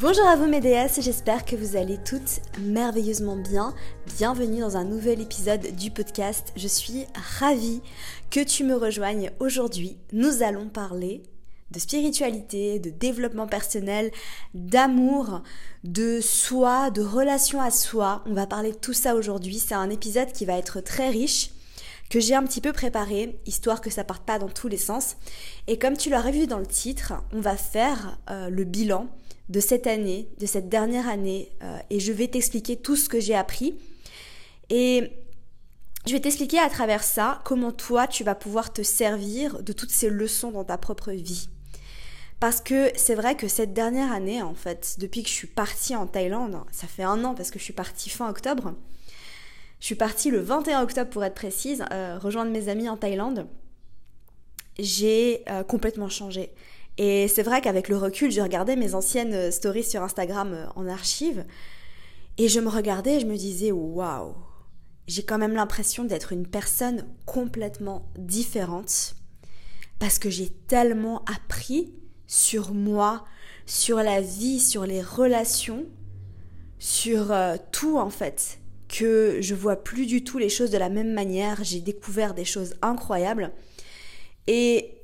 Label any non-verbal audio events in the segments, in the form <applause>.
Bonjour à vous mes déesses, j'espère que vous allez toutes merveilleusement bien. Bienvenue dans un nouvel épisode du podcast. Je suis ravie que tu me rejoignes aujourd'hui. Nous allons parler de spiritualité, de développement personnel, d'amour, de soi, de relation à soi. On va parler de tout ça aujourd'hui. C'est un épisode qui va être très riche que j'ai un petit peu préparé, histoire que ça parte pas dans tous les sens. Et comme tu l'aurais vu dans le titre, on va faire euh, le bilan de cette année, de cette dernière année, euh, et je vais t'expliquer tout ce que j'ai appris. Et je vais t'expliquer à travers ça comment toi tu vas pouvoir te servir de toutes ces leçons dans ta propre vie. Parce que c'est vrai que cette dernière année, en fait, depuis que je suis partie en Thaïlande, ça fait un an parce que je suis partie fin octobre, je suis partie le 21 octobre pour être précise, euh, rejoindre mes amis en Thaïlande, j'ai euh, complètement changé. Et c'est vrai qu'avec le recul, je regardais mes anciennes euh, stories sur Instagram euh, en archive et je me regardais et je me disais waouh, j'ai quand même l'impression d'être une personne complètement différente parce que j'ai tellement appris sur moi, sur la vie, sur les relations, sur euh, tout en fait, que je vois plus du tout les choses de la même manière, j'ai découvert des choses incroyables. Et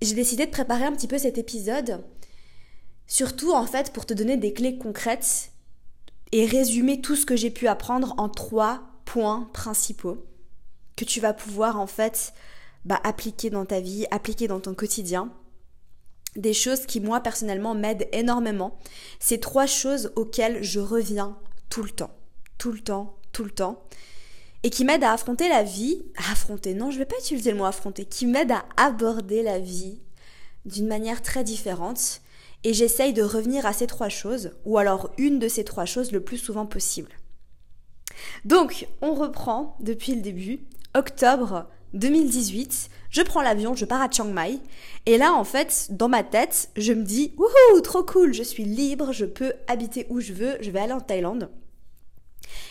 j'ai décidé de préparer un petit peu cet épisode, surtout en fait pour te donner des clés concrètes et résumer tout ce que j'ai pu apprendre en trois points principaux que tu vas pouvoir en fait bah, appliquer dans ta vie, appliquer dans ton quotidien. Des choses qui moi personnellement m'aident énormément. Ces trois choses auxquelles je reviens tout le temps, tout le temps, tout le temps et qui m'aide à affronter la vie, affronter, non, je vais pas utiliser le mot affronter, qui m'aide à aborder la vie d'une manière très différente. Et j'essaye de revenir à ces trois choses, ou alors une de ces trois choses le plus souvent possible. Donc, on reprend depuis le début, octobre 2018, je prends l'avion, je pars à Chiang Mai, et là, en fait, dans ma tête, je me dis, wouhou, trop cool, je suis libre, je peux habiter où je veux, je vais aller en Thaïlande.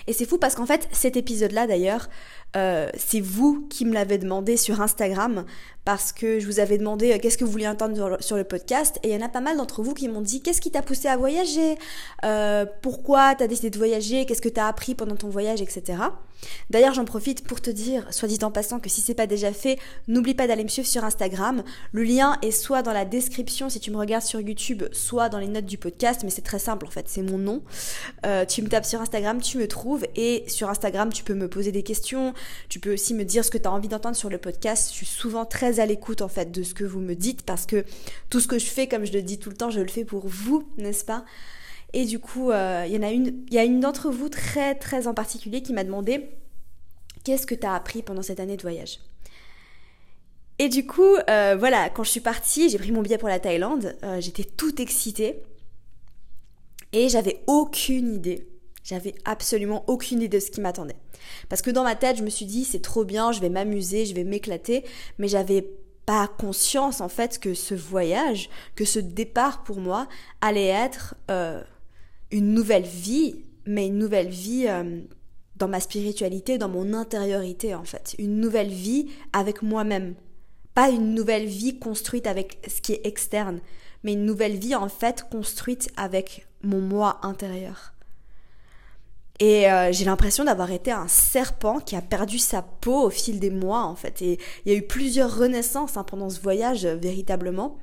Et c'est fou parce qu'en fait, cet épisode-là d'ailleurs, euh, c'est vous qui me l'avez demandé sur Instagram parce que je vous avais demandé euh, qu'est-ce que vous vouliez entendre sur le podcast et il y en a pas mal d'entre vous qui m'ont dit qu'est-ce qui t'a poussé à voyager, euh, pourquoi t'as décidé de voyager, qu'est-ce que t'as appris pendant ton voyage, etc. D'ailleurs, j'en profite pour te dire, soit dit en passant, que si c'est pas déjà fait, n'oublie pas d'aller me suivre sur Instagram. Le lien est soit dans la description si tu me regardes sur YouTube, soit dans les notes du podcast, mais c'est très simple en fait, c'est mon nom. Euh, tu me tapes sur Instagram, tu me trouves, et sur Instagram, tu peux me poser des questions, tu peux aussi me dire ce que tu as envie d'entendre sur le podcast. Je suis souvent très à l'écoute en fait de ce que vous me dites, parce que tout ce que je fais, comme je le dis tout le temps, je le fais pour vous, n'est-ce pas? Et du coup, euh, il y en a une, il y a une d'entre vous très très en particulier qui m'a demandé qu'est-ce que tu as appris pendant cette année de voyage? Et du coup, euh, voilà, quand je suis partie, j'ai pris mon billet pour la Thaïlande, euh, j'étais toute excitée et j'avais aucune idée. J'avais absolument aucune idée de ce qui m'attendait. Parce que dans ma tête, je me suis dit, c'est trop bien, je vais m'amuser, je vais m'éclater, mais j'avais pas conscience en fait que ce voyage, que ce départ pour moi allait être une nouvelle vie, mais une nouvelle vie euh, dans ma spiritualité, dans mon intériorité en fait. Une nouvelle vie avec moi-même. Pas une nouvelle vie construite avec ce qui est externe, mais une nouvelle vie en fait construite avec mon moi intérieur. Et euh, j'ai l'impression d'avoir été un serpent qui a perdu sa peau au fil des mois en fait. Et il y a eu plusieurs renaissances hein, pendant ce voyage euh, véritablement.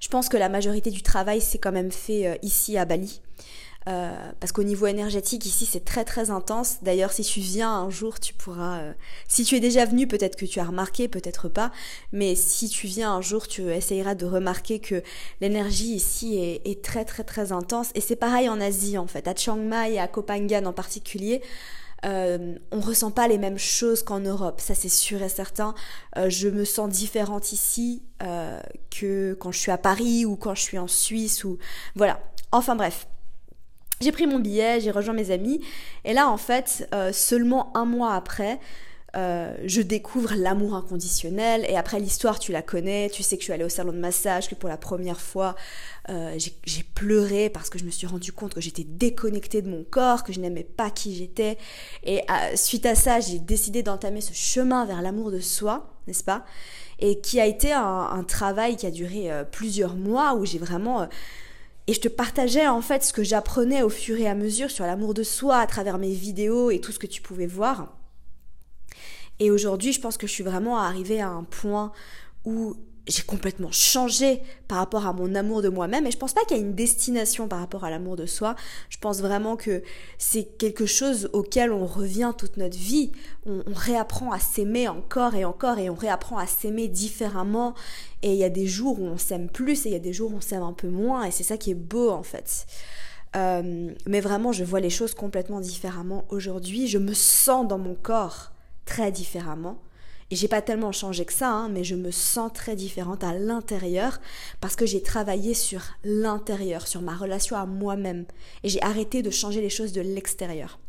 Je pense que la majorité du travail s'est quand même fait euh, ici à Bali. Euh, parce qu'au niveau énergétique ici c'est très très intense. D'ailleurs si tu viens un jour tu pourras, euh, si tu es déjà venu peut-être que tu as remarqué, peut-être pas, mais si tu viens un jour tu essayeras de remarquer que l'énergie ici est, très très très intense. Et c'est pareil en Asie en fait, à Chiang Mai et à Koh Phangan en particulier. euh, on ressent pas les mêmes choses qu'en Europe, ça c'est sûr et certain. Euh, je me sens différente ici que quand je suis à Paris ou quand je suis en Suisse ou voilà. Enfin bref. J'ai pris mon billet, j'ai rejoint mes amis. Et là en fait, seulement un mois après, euh, je découvre l'amour inconditionnel. Et après l'histoire tu la connais, tu sais que je suis allée au salon de massage, que pour la première fois euh, j'ai pleuré parce que je me suis rendu compte que j'étais déconnectée de mon corps, que je n'aimais pas qui j'étais. Et euh, suite à ça j'ai décidé d'entamer ce chemin vers l'amour de soi, n'est-ce pas? Et qui a été un, travail qui a duré plusieurs mois où j'ai vraiment... Et je te partageais en fait ce que j'apprenais au fur et à mesure sur l'amour de soi à travers mes vidéos et tout ce que tu pouvais voir. Et aujourd'hui, je pense que je suis vraiment arrivée à un point où j'ai complètement changé par rapport à mon amour de moi-même et je pense pas qu'il y ait une destination par rapport à l'amour de soi. Je pense vraiment que c'est quelque chose auquel on revient toute notre vie. On, réapprend à s'aimer encore et encore et on réapprend à s'aimer différemment. Et il y a des jours où on s'aime plus et il y a des jours où on s'aime un peu moins et c'est ça qui est beau en fait. Euh, mais vraiment, je vois les choses complètement différemment aujourd'hui. Je me sens dans mon corps très différemment. Et j'ai pas tellement changé que ça, hein, mais je me sens très différente à l'intérieur parce que j'ai travaillé sur l'intérieur, sur ma relation à moi-même. Et j'ai arrêté de changer les choses de l'extérieur.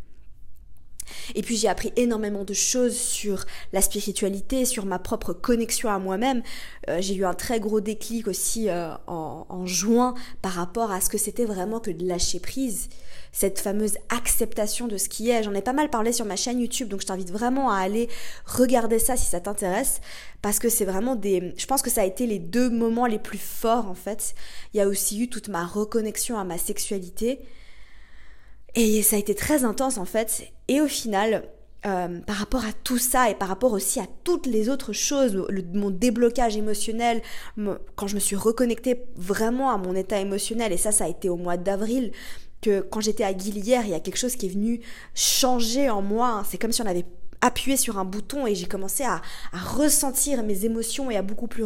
Et puis j'ai appris énormément de choses sur la spiritualité, sur ma propre connexion à moi-même. Euh, j'ai eu un très gros déclic aussi euh, en, en, juin par rapport à ce que c'était vraiment que de lâcher prise cette fameuse acceptation de ce qui est. J'en ai pas mal parlé sur ma chaîne YouTube, donc je t'invite vraiment à aller regarder ça si ça t'intéresse, parce que c'est vraiment des... Je pense que ça a été les deux moments les plus forts en fait. Il y a aussi eu toute ma reconnexion à ma sexualité. Et ça a été très intense en fait. Et au final, euh, par rapport à tout ça et par rapport aussi à toutes les autres choses, mon déblocage émotionnel, quand je me suis reconnectée vraiment à mon état émotionnel, et ça, ça a été au mois d'avril, que quand j'étais à Guilière, il y a quelque chose qui est venu changer en moi. C'est comme si on avait appuyé sur un bouton et j'ai commencé à, ressentir mes émotions et à beaucoup plus,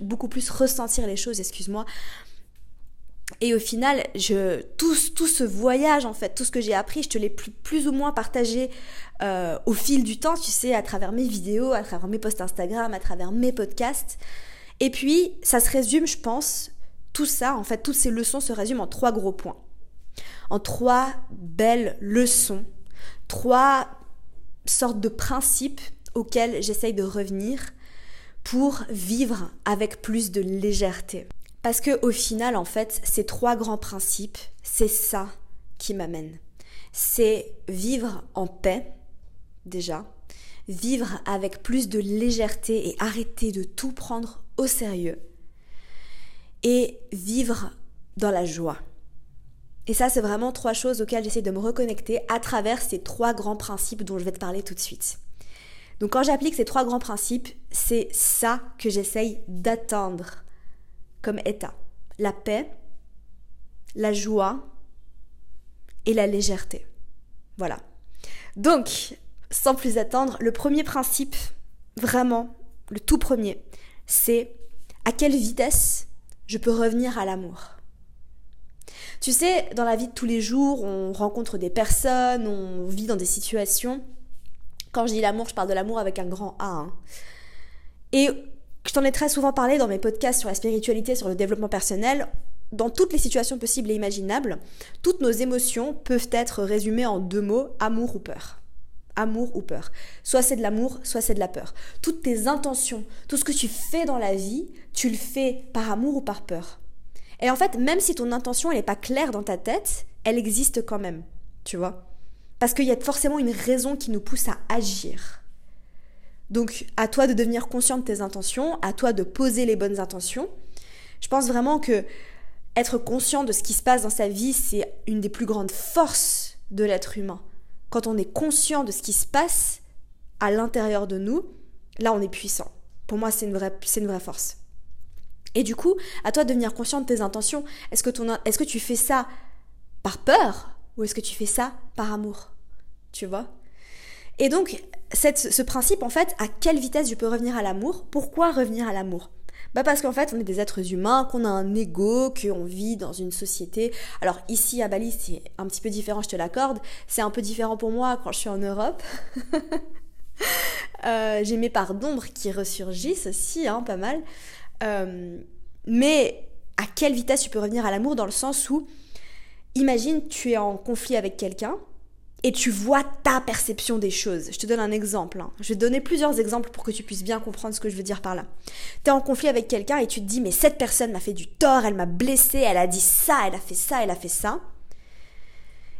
beaucoup plus ressentir les choses, excuse-moi. Et au final, je, tout, ce voyage, en fait, tout ce que j'ai appris, je te l'ai plus, plus, ou moins partagé euh, au fil du temps, tu sais, à travers mes vidéos, à travers mes posts Instagram, à travers mes podcasts. Et puis, ça se résume, je pense, tout ça, en fait, toutes ces leçons se résument en trois gros points en trois belles leçons, trois sortes de principes auxquels j'essaye de revenir pour vivre avec plus de légèreté. Parce que au final, en fait, ces trois grands principes, c'est ça qui m'amène. C'est vivre en paix, déjà, vivre avec plus de légèreté et arrêter de tout prendre au sérieux, et vivre dans la joie. Et ça, c'est vraiment trois choses auxquelles j'essaie de me reconnecter à travers ces trois grands principes dont je vais te parler tout de suite. Donc quand j'applique ces trois grands principes, c'est ça que j'essaye d'atteindre comme état. La paix, la joie et la légèreté. Voilà. Donc, sans plus attendre, le premier principe, vraiment, le tout premier, c'est à quelle vitesse je peux revenir à l'amour. Tu sais, dans la vie de tous les jours, on rencontre des personnes, on vit dans des situations. Quand je dis l'amour, je parle de l'amour avec un grand A. Hein. Et je t'en ai très souvent parlé dans mes podcasts sur la spiritualité, sur le développement personnel. Dans toutes les situations possibles et imaginables, toutes nos émotions peuvent être résumées en deux mots, amour ou peur. Amour ou peur. Soit c'est de l'amour, soit c'est de la peur. Toutes tes intentions, tout ce que tu fais dans la vie, tu le fais par amour ou par peur. Et en fait, même si ton intention, elle n'est pas claire dans ta tête, elle existe quand même, tu vois. Parce qu'il y a forcément une raison qui nous pousse à agir. Donc, à toi de devenir conscient de tes intentions, à toi de poser les bonnes intentions. Je pense vraiment que être conscient de ce qui se passe dans sa vie, c'est une des plus grandes forces de l'être humain. Quand on est conscient de ce qui se passe à l'intérieur de nous, là on est puissant. Pour moi, c'est une vraie, c'est une vraie force. Et du coup, à toi de devenir conscient de tes intentions. Est-ce que, ton, est-ce que tu fais ça par peur ou est-ce que tu fais ça par amour? Tu vois? Et donc, ce principe, en fait, à quelle vitesse je peux revenir à l'amour? Pourquoi revenir à l'amour? Bah parce qu'en fait, on est des êtres humains, qu'on a un ego, qu'on vit dans une société. Alors ici à Bali, c'est un petit peu différent, je te l'accorde. C'est un peu différent pour moi quand je suis en Europe. <laughs> Euh, j'ai mes parts d'ombre qui ressurgissent aussi, hein, pas mal. Euh, mais à quelle vitesse tu peux revenir à l'amour dans le sens où, imagine, tu es en conflit avec quelqu'un et tu vois ta perception des choses. Je te donne un exemple. Hein. Je vais te donner plusieurs exemples pour que tu puisses bien comprendre ce que je veux dire par là. Tu es en conflit avec quelqu'un et tu te dis mais cette personne m'a fait du tort, elle m'a blessé, elle a dit ça, elle a fait ça, elle a fait ça.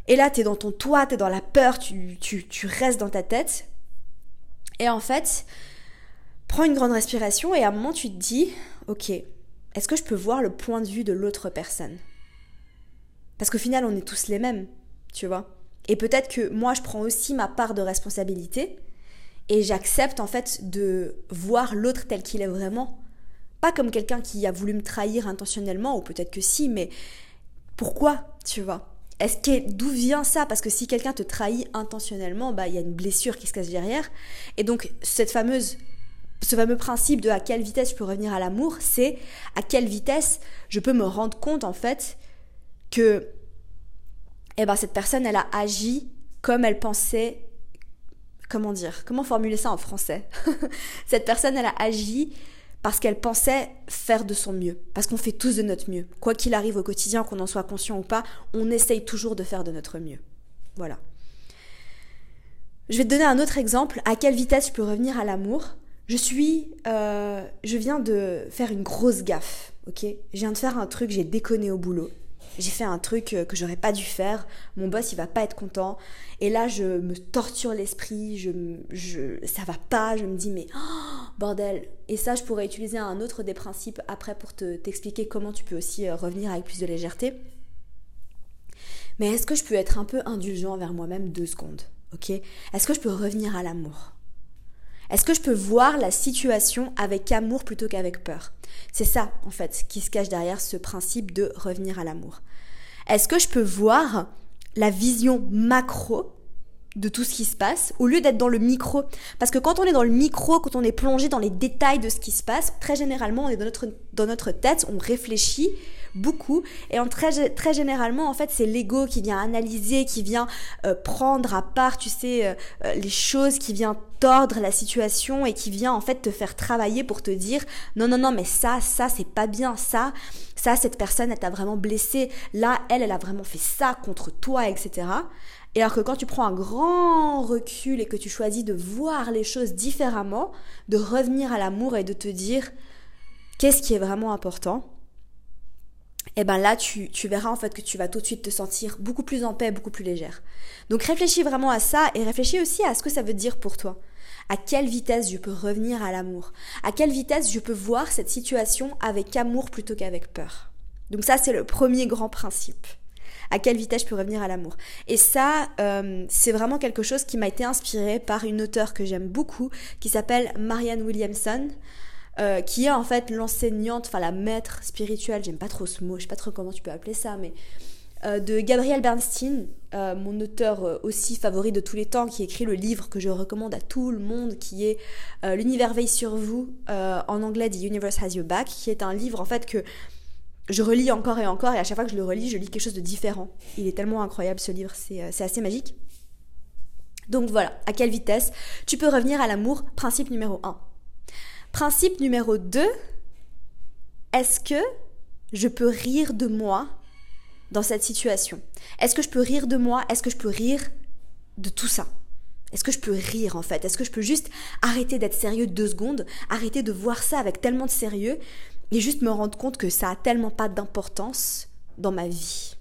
Et là, tu es dans ton toit, tu es dans la peur, tu, tu, tu restes dans ta tête. Et en fait, prends une grande respiration et à un moment tu te dis, ok, est-ce que je peux voir le point de vue de l'autre personne? Parce qu'au final, on est tous les mêmes, tu vois. Et peut-être que moi, je prends aussi ma part de responsabilité et j'accepte en fait de voir l'autre tel qu'il est vraiment. Pas comme quelqu'un qui a voulu me trahir intentionnellement, ou peut-être que si, mais pourquoi, tu vois? Est-ce que d'où vient ça? Parce que si quelqu'un te trahit intentionnellement, bah il y a une blessure qui se cache derrière. Et donc cette fameuse ce fameux principe de à quelle vitesse je peux revenir à l'amour, c'est à quelle vitesse je peux me rendre compte en fait que eh ben, cette personne, elle a agi comme elle pensait. Comment dire Comment formuler ça en français? <laughs> Cette personne, elle a agi parce qu'elle pensait faire de son mieux. Parce qu'on fait tous de notre mieux. Quoi qu'il arrive au quotidien, qu'on en soit conscient ou pas, on essaye toujours de faire de notre mieux. Voilà. Je vais te donner un autre exemple. À quelle vitesse je peux revenir à l'amour? Je suis. Euh, je viens de faire une grosse gaffe. Ok? Je viens de faire un truc, j'ai déconné au boulot j'ai fait un truc euh, que j'aurais pas dû faire, mon boss il va pas être content, et là je me torture l'esprit, je, je, ça va pas, je me dis mais oh, bordel. Et ça je pourrais utiliser un autre des principes après pour te, t'expliquer comment tu peux aussi euh, revenir avec plus de légèreté. Mais est-ce que je peux être un peu indulgent envers moi-même deux secondes, ok? Est-ce que je peux revenir à l'amour? Est-ce que je peux voir la situation avec amour plutôt qu'avec peur? C'est ça, en fait, qui se cache derrière ce principe de revenir à l'amour. Est-ce que je peux voir la vision macro de tout ce qui se passe au lieu d'être dans le micro parce que quand on est dans le micro quand on est plongé dans les détails de ce qui se passe très généralement on est dans notre dans notre tête on réfléchit beaucoup. Et très, très généralement, en fait, c'est l'ego qui vient analyser, qui vient euh, prendre à part, tu sais, euh, euh, les choses, qui vient tordre la situation et qui vient en fait te faire travailler pour te dire non, non, non, mais ça, ça, c'est pas bien, ça, ça, cette personne, elle t'a vraiment blessé, là, elle, elle a vraiment fait ça contre toi, etc. Et alors que quand tu prends un grand recul et que tu choisis de voir les choses différemment, de revenir à l'amour et de te dire qu'est-ce qui est vraiment important, et eh ben là tu, tu, verras en fait que tu vas tout de suite te sentir beaucoup plus en paix, beaucoup plus légère. Donc réfléchis vraiment à ça et réfléchis aussi à ce que ça veut dire pour toi. À quelle vitesse je peux revenir à l'amour? À quelle vitesse je peux voir cette situation avec amour plutôt qu'avec peur? Donc ça c'est le premier grand principe. À quelle vitesse je peux revenir à l'amour Et ça, euh, c'est vraiment quelque chose qui m'a été inspiré par une auteure que j'aime beaucoup, qui s'appelle Marianne Williamson. Euh, qui est en fait l'enseignante, enfin la maître spirituelle, j'aime pas trop ce mot, je sais pas trop comment tu peux appeler ça, mais euh, de Gabriel Bernstein, mon auteur aussi favori de tous les temps, qui écrit le livre que je recommande à tout le monde, qui est L'univers veille sur vous, en anglais The Universe Has Your Back, qui est un livre en fait que je relis encore et encore, et à chaque fois que je le relis, je lis quelque chose de différent. Il est tellement incroyable ce livre, c'est assez magique. Donc voilà, à quelle vitesse? Tu peux revenir à l'amour, principe numéro 1. Principe numéro 2, est-ce que je peux rire de moi dans cette situation? Est-ce que je peux rire de moi? Est-ce que je peux rire de tout ça? Est-ce que je peux rire en fait? Est-ce que je peux juste arrêter d'être sérieux deux secondes, arrêter de voir ça avec tellement de sérieux et juste me rendre compte que ça a tellement pas d'importance dans ma vie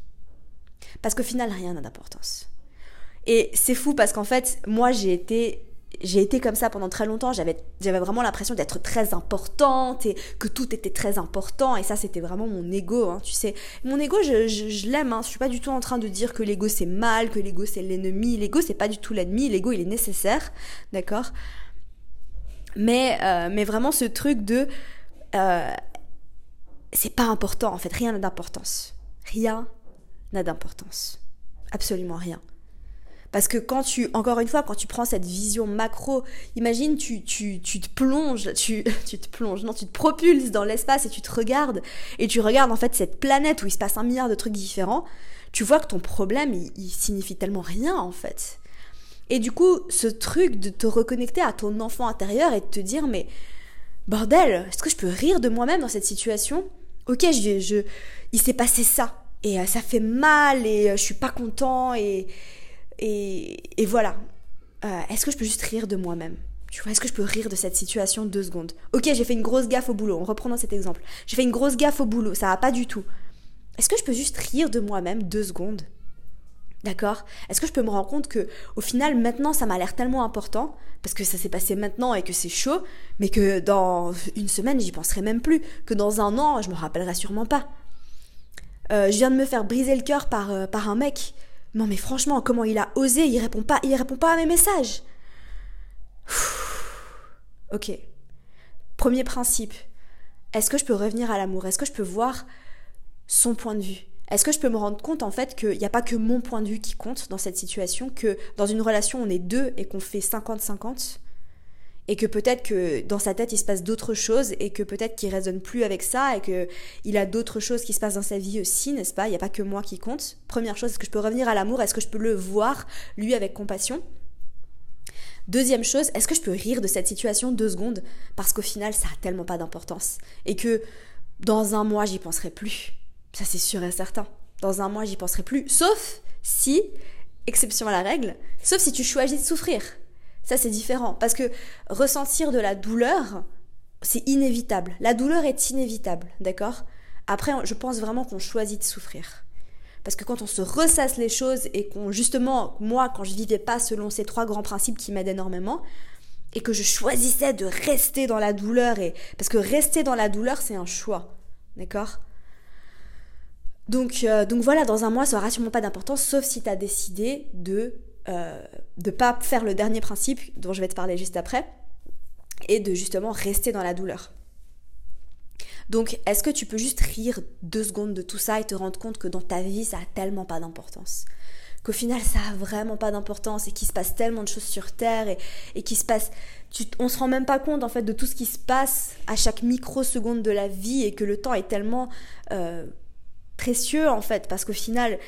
Parce qu'au final, rien n'a d'importance. Et c'est fou parce qu'en fait, moi j'ai été j'ai été comme ça pendant très longtemps. J'avais, j'avais vraiment l'impression d'être très importante et que tout était très important. Et ça, c'était vraiment mon ego, hein, tu sais. Mon ego, je, je, l'aime. Hein. Je suis pas du tout en train de dire que l'ego c'est mal, que l'ego c'est l'ennemi. L'ego c'est pas du tout l'ennemi. L'ego il est nécessaire, d'accord? Mais, euh, mais vraiment ce truc de, euh, c'est pas important en fait. Rien n'a d'importance. Rien n'a d'importance. Absolument rien. Parce que quand tu, encore une fois, quand tu prends cette vision macro, imagine, tu, tu, tu te plonges, tu, <laughs> tu te plonges, non, tu te propulses dans l'espace et tu te regardes, et tu regardes en fait cette planète où il se passe un milliard de trucs différents, tu vois que ton problème, il, il signifie tellement rien en fait. Et du coup, ce truc de te reconnecter à ton enfant intérieur et de te dire, mais bordel, est-ce que je peux rire de moi-même dans cette situation? Ok, je, je, il s'est passé ça, et euh, ça fait mal, et euh, je suis pas content, et, et, voilà. Euh, est-ce que je peux juste rire de moi-même? Est-ce que je peux rire de cette situation deux secondes? Ok, j'ai fait une grosse gaffe au boulot. On reprend dans cet exemple. J'ai fait une grosse gaffe au boulot. Ça va pas du tout. Est-ce que je peux juste rire de moi-même deux secondes? D'accord Est-ce que je peux me rendre compte que au final maintenant ça m'a l'air tellement important parce que ça s'est passé maintenant et que c'est chaud, mais que dans une semaine j'y penserai même plus, que dans un an je me rappellerai sûrement pas. Euh, je viens de me faire briser le cœur par, euh, par un mec non mais franchement, comment il a osé? Il répond pas, il répond pas à mes messages. ok. Premier principe. Est-ce que je peux revenir à l'amour? Est-ce que je peux voir son point de vue? Est-ce que je peux me rendre compte en fait qu'il n'y a pas que mon point de vue qui compte dans cette situation, que dans une relation on est deux et qu'on fait 50-50 et que peut-être que dans sa tête il se passe d'autres choses et que peut-être qu'il résonne plus avec ça et que il a d'autres choses qui se passent dans sa vie aussi, n'est-ce pas? Il n'y a pas que moi qui compte. Première chose, est-ce que je peux revenir à l'amour? Est-ce que je peux le voir lui avec compassion? Deuxième chose, est-ce que je peux rire de cette situation deux secondes? Parce qu'au final ça a tellement pas d'importance et que dans un mois j'y penserai plus. Ça c'est sûr et certain. Dans un mois j'y penserai plus, sauf si, exception à la règle, sauf si tu choisis de souffrir. Ça, c'est différent. Parce que ressentir de la douleur, c'est inévitable. La douleur est inévitable, d'accord? Après, je pense vraiment qu'on choisit de souffrir. Parce que quand on se ressasse les choses et qu'on, justement, moi, quand je vivais pas selon ces trois grands principes qui m'aident énormément, et que je choisissais de rester dans la douleur, et parce que rester dans la douleur, c'est un choix, d'accord? Donc, euh, donc voilà, dans un mois, ça n'aura sûrement pas d'importance, sauf si tu as décidé de euh, de pas faire le dernier principe dont je vais te parler juste après et de justement rester dans la douleur. Donc, est-ce que tu peux juste rire deux secondes de tout ça et te rendre compte que dans ta vie, ça a tellement pas d'importance? Qu'au final, ça a vraiment pas d'importance et qu'il se passe tellement de choses sur Terre et, et qu'il se passe. Tu, on se rend même pas compte en fait de tout ce qui se passe à chaque microseconde de la vie et que le temps est tellement euh, précieux en fait parce qu'au final,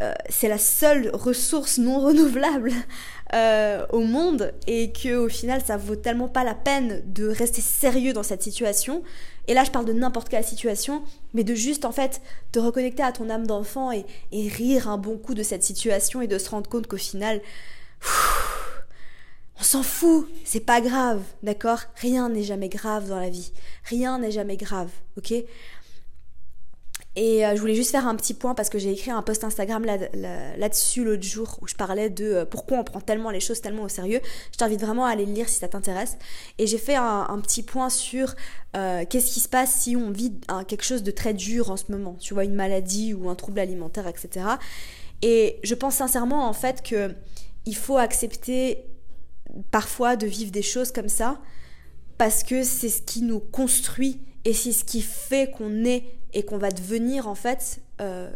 euh, c'est la seule ressource non renouvelable <laughs> euh, au monde et que au final ça vaut tellement pas la peine de rester sérieux dans cette situation. Et là je parle de n'importe quelle situation, mais de juste en fait te reconnecter à ton âme d'enfant et, rire un bon coup de cette situation et de se rendre compte qu'au final on s'en fout, c'est pas grave, d'accord? Rien n'est jamais grave dans la vie, rien n'est jamais grave, ok? Et euh, je voulais juste faire un petit point parce que j'ai écrit un post Instagram là-dessus l'autre jour où je parlais de euh, pourquoi on prend tellement les choses tellement au sérieux. Je t'invite vraiment à aller le lire si ça t'intéresse. Et j'ai fait un, petit point sur euh, qu'est-ce qui se passe si on vit quelque chose de très dur en ce moment. Tu vois, une maladie ou un trouble alimentaire, etc. Et je pense sincèrement en fait que il faut accepter parfois de vivre des choses comme ça parce que c'est ce qui nous construit et c'est ce qui fait qu'on est et qu'on va devenir en fait euh,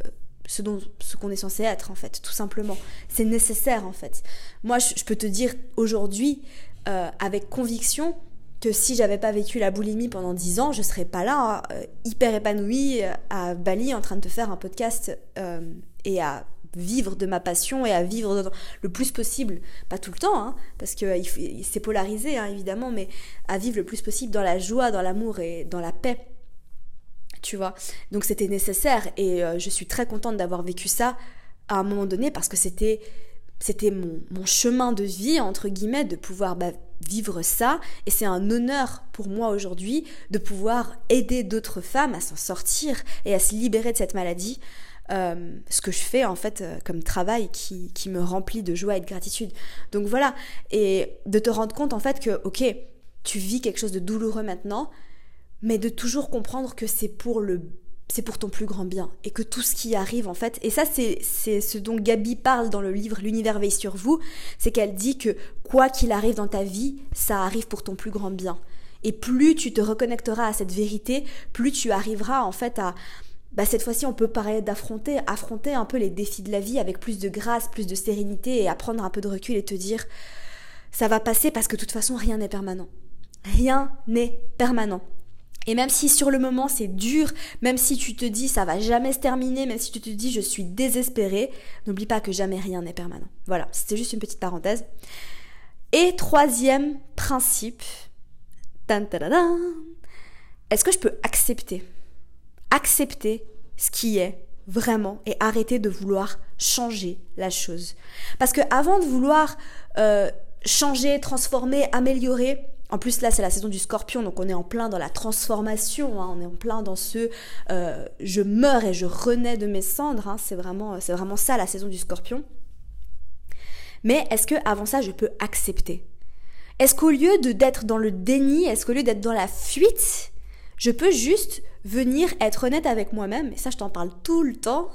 ce, dont, ce qu'on est censé être en fait, tout simplement. C'est nécessaire en fait. Moi, je, peux te dire aujourd'hui euh, avec conviction que si j'avais pas vécu la boulimie pendant 10 ans, je serais pas là, euh, hyper épanouie à Bali en train de te faire un podcast et à vivre de ma passion et à vivre le plus possible, pas tout le temps, hein, parce que c'est polarisé hein, évidemment, mais à vivre le plus possible dans la joie, dans l'amour et dans la paix Donc c'était nécessaire et euh, je suis très contente d'avoir vécu ça à un moment donné parce que c'était c'était mon, chemin de vie entre guillemets de pouvoir bah, vivre ça et c'est un honneur pour moi aujourd'hui de pouvoir aider d'autres femmes à s'en sortir et à se libérer de cette maladie. Euh, ce que je fais en fait euh, comme travail qui, qui, me remplit de joie et de gratitude. Donc voilà. Et de te rendre compte en fait que ok tu vis quelque chose de douloureux maintenant mais de toujours comprendre que c'est pour le c'est pour ton plus grand bien et que tout ce qui arrive en fait et ça c'est c'est ce dont Gabi parle dans le livre l'univers veille sur vous c'est qu'elle dit que quoi qu'il arrive dans ta vie ça arrive pour ton plus grand bien et plus tu te reconnecteras à cette vérité plus tu arriveras en fait à bah cette fois-ci on peut parler d'affronter, affronter un peu les défis de la vie avec plus de grâce, plus de sérénité et apprendre un peu de recul et te dire ça va passer parce que de toute façon rien n'est permanent. Rien n'est permanent. Et même si sur le moment c'est dur, même si tu te dis ça va jamais se terminer, même si tu te dis je suis désespérée, n'oublie pas que jamais rien n'est permanent. Voilà, c'était juste une petite parenthèse. Et troisième principe, est-ce que je peux accepter Accepter ce qui est vraiment et arrêter de vouloir changer la chose? Parce que avant de vouloir euh, changer, transformer, améliorer, en plus, là, c'est la saison du scorpion, donc on est en plein dans la transformation, hein. on est en plein dans ce euh, je meurs et je renais de mes cendres. Hein. c'est vraiment, vraiment ça la saison du scorpion. Mais est-ce que avant ça, je peux accepter? Est-ce qu'au lieu de d'être dans le déni, est-ce qu'au lieu d'être dans la fuite, je peux juste venir être honnête avec moi-même, et ça, je t'en parle tout le temps,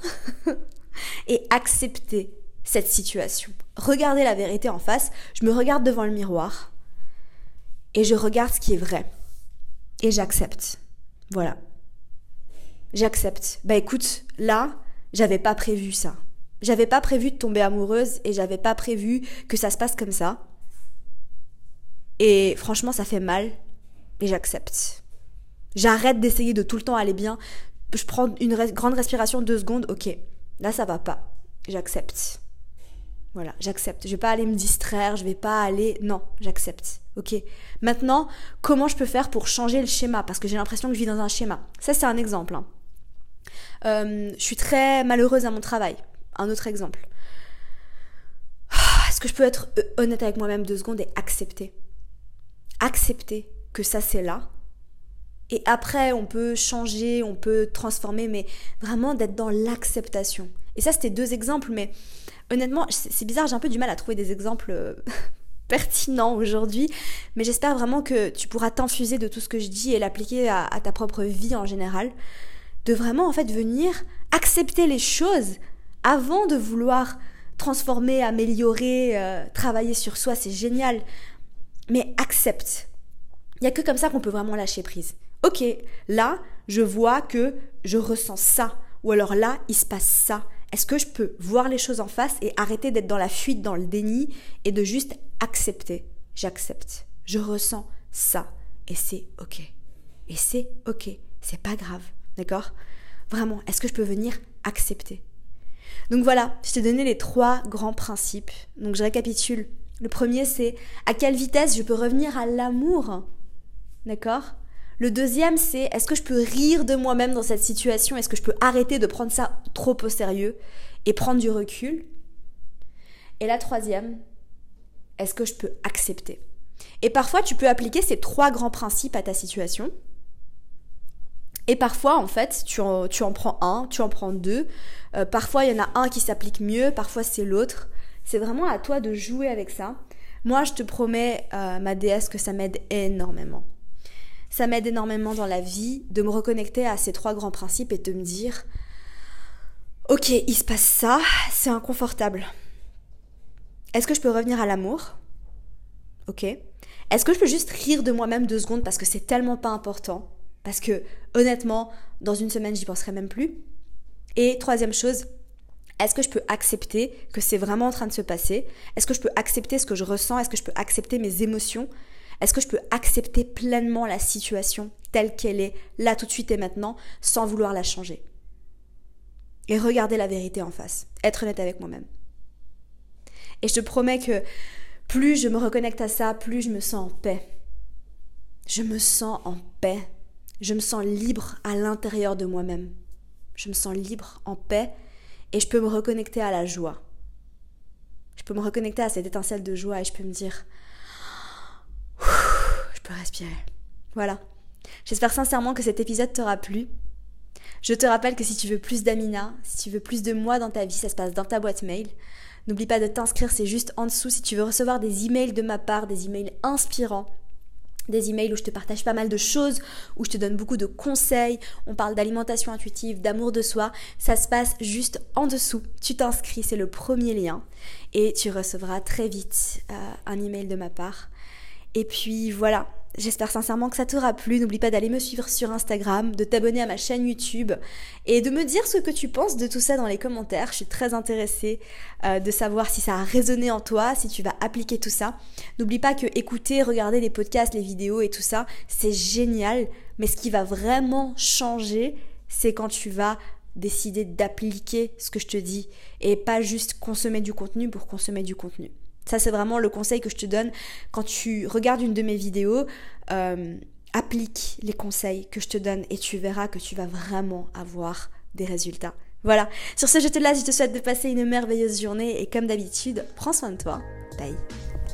<laughs> et accepter cette situation. Regarder la vérité en face. Je me regarde devant le miroir et je regarde ce qui est vrai. Et j'accepte. Voilà. J'accepte. Bah écoute, là, j'avais pas prévu ça. J'avais pas prévu de tomber amoureuse et j'avais pas prévu que ça se passe comme ça. Et franchement, ça fait mal, mais j'accepte. J'arrête d'essayer de tout le temps aller bien. Je prends une grande respiration, deux secondes, ok. Là, ça va pas. J'accepte. Voilà, j'accepte. Je vais pas aller me distraire, je vais pas aller. Non, j'accepte. Ok. Maintenant, comment je peux faire pour changer le schéma? Parce que j'ai l'impression que je vis dans un schéma. Ça, c'est un exemple. Hein. Euh, je suis très malheureuse à mon travail. Un autre exemple. Est-ce que je peux être honnête avec moi-même deux secondes et accepter? Accepter que ça, c'est là. Et après, on peut changer, on peut transformer, mais vraiment d'être dans l'acceptation. Et ça, c'était deux exemples, mais honnêtement, c'est bizarre, j'ai un peu du mal à trouver des exemples <laughs> pertinents aujourd'hui, mais j'espère vraiment que tu pourras t'infuser de tout ce que je dis et l'appliquer à, ta propre vie en général. De vraiment, en fait, venir accepter les choses avant de vouloir transformer, améliorer, euh, travailler sur soi, c'est génial. Mais accepte. Il n'y a que comme ça qu'on peut vraiment lâcher prise. Ok, là, je vois que je ressens ça. Ou alors là, il se passe ça. Est-ce que je peux voir les choses en face et arrêter d'être dans la fuite, dans le déni et de juste accepter J'accepte. Je ressens ça. Et c'est OK. Et c'est OK. C'est pas grave. D'accord? Vraiment, est-ce que je peux venir accepter? Donc voilà, je t'ai donné les trois grands principes. Donc je récapitule. Le premier, c'est à quelle vitesse je peux revenir à l'amour? D'accord? Le deuxième, c'est est-ce que je peux rire de moi-même dans cette situation? Est-ce que je peux arrêter de prendre ça trop au sérieux et prendre du recul? Et la troisième, est-ce que je peux accepter? Et parfois, tu peux appliquer ces trois grands principes à ta situation. Et parfois, en fait, tu en, tu en prends un, tu en prends deux. Euh, parfois, il y en a un qui s'applique mieux, parfois c'est l'autre. C'est vraiment à toi de jouer avec ça. Moi, je te promets, euh, ma déesse, que ça m'aide énormément. Ça m'aide énormément dans la vie de me reconnecter à ces trois grands principes et de me dire, ok, il se passe ça, c'est inconfortable. Est-ce que je peux revenir à l'amour? Ok. Est-ce que je peux juste rire de moi-même deux secondes parce que c'est tellement pas important? Parce que honnêtement, dans une semaine, j'y penserai même plus. Et troisième chose, est-ce que je peux accepter que c'est vraiment en train de se passer? Est-ce que je peux accepter ce que je ressens? Est-ce que je peux accepter mes émotions? Est-ce que je peux accepter pleinement la situation telle qu'elle est, là tout de suite et maintenant, sans vouloir la changer? Et regarder la vérité en face, être honnête avec moi-même. Et je te promets que plus je me reconnecte à ça, plus je me sens en paix. Je me sens en paix. Je me sens libre à l'intérieur de moi-même. Je me sens libre, en paix, et je peux me reconnecter à la joie. Je peux me reconnecter à cette étincelle de joie et je peux me dire je peux respirer. Voilà. J'espère sincèrement que cet épisode t'aura plu. Je te rappelle que si tu veux plus d'Amina, si tu veux plus de moi dans ta vie, ça se passe dans ta boîte mail. N'oublie pas de t'inscrire, c'est juste en dessous si tu veux recevoir des emails de ma part, des emails inspirants, des emails où je te partage pas mal de choses, où je te donne beaucoup de conseils, on parle d'alimentation intuitive, d'amour de soi, ça se passe juste en dessous. Tu t'inscris, c'est le premier lien, et tu recevras très vite euh, un email de ma part. Et puis voilà, j'espère sincèrement que ça t'aura plu. N'oublie pas d'aller me suivre sur Instagram, de t'abonner à ma chaîne YouTube et de me dire ce que tu penses de tout ça dans les commentaires. Je suis très intéressée euh, de savoir si ça a résonné en toi, si tu vas appliquer tout ça. N'oublie pas que écouter, regarder les podcasts, les vidéos et tout ça, c'est génial. Mais ce qui va vraiment changer, c'est quand tu vas décider d'appliquer ce que je te dis et pas juste consommer du contenu pour consommer du contenu. Ça, c'est vraiment le conseil que je te donne quand tu regardes une de mes vidéos. Euh, applique les conseils que je te donne et tu verras que tu vas vraiment avoir des résultats. Voilà, sur ce, je te laisse, je te souhaite de passer une merveilleuse journée et comme d'habitude, prends soin de toi. Bye.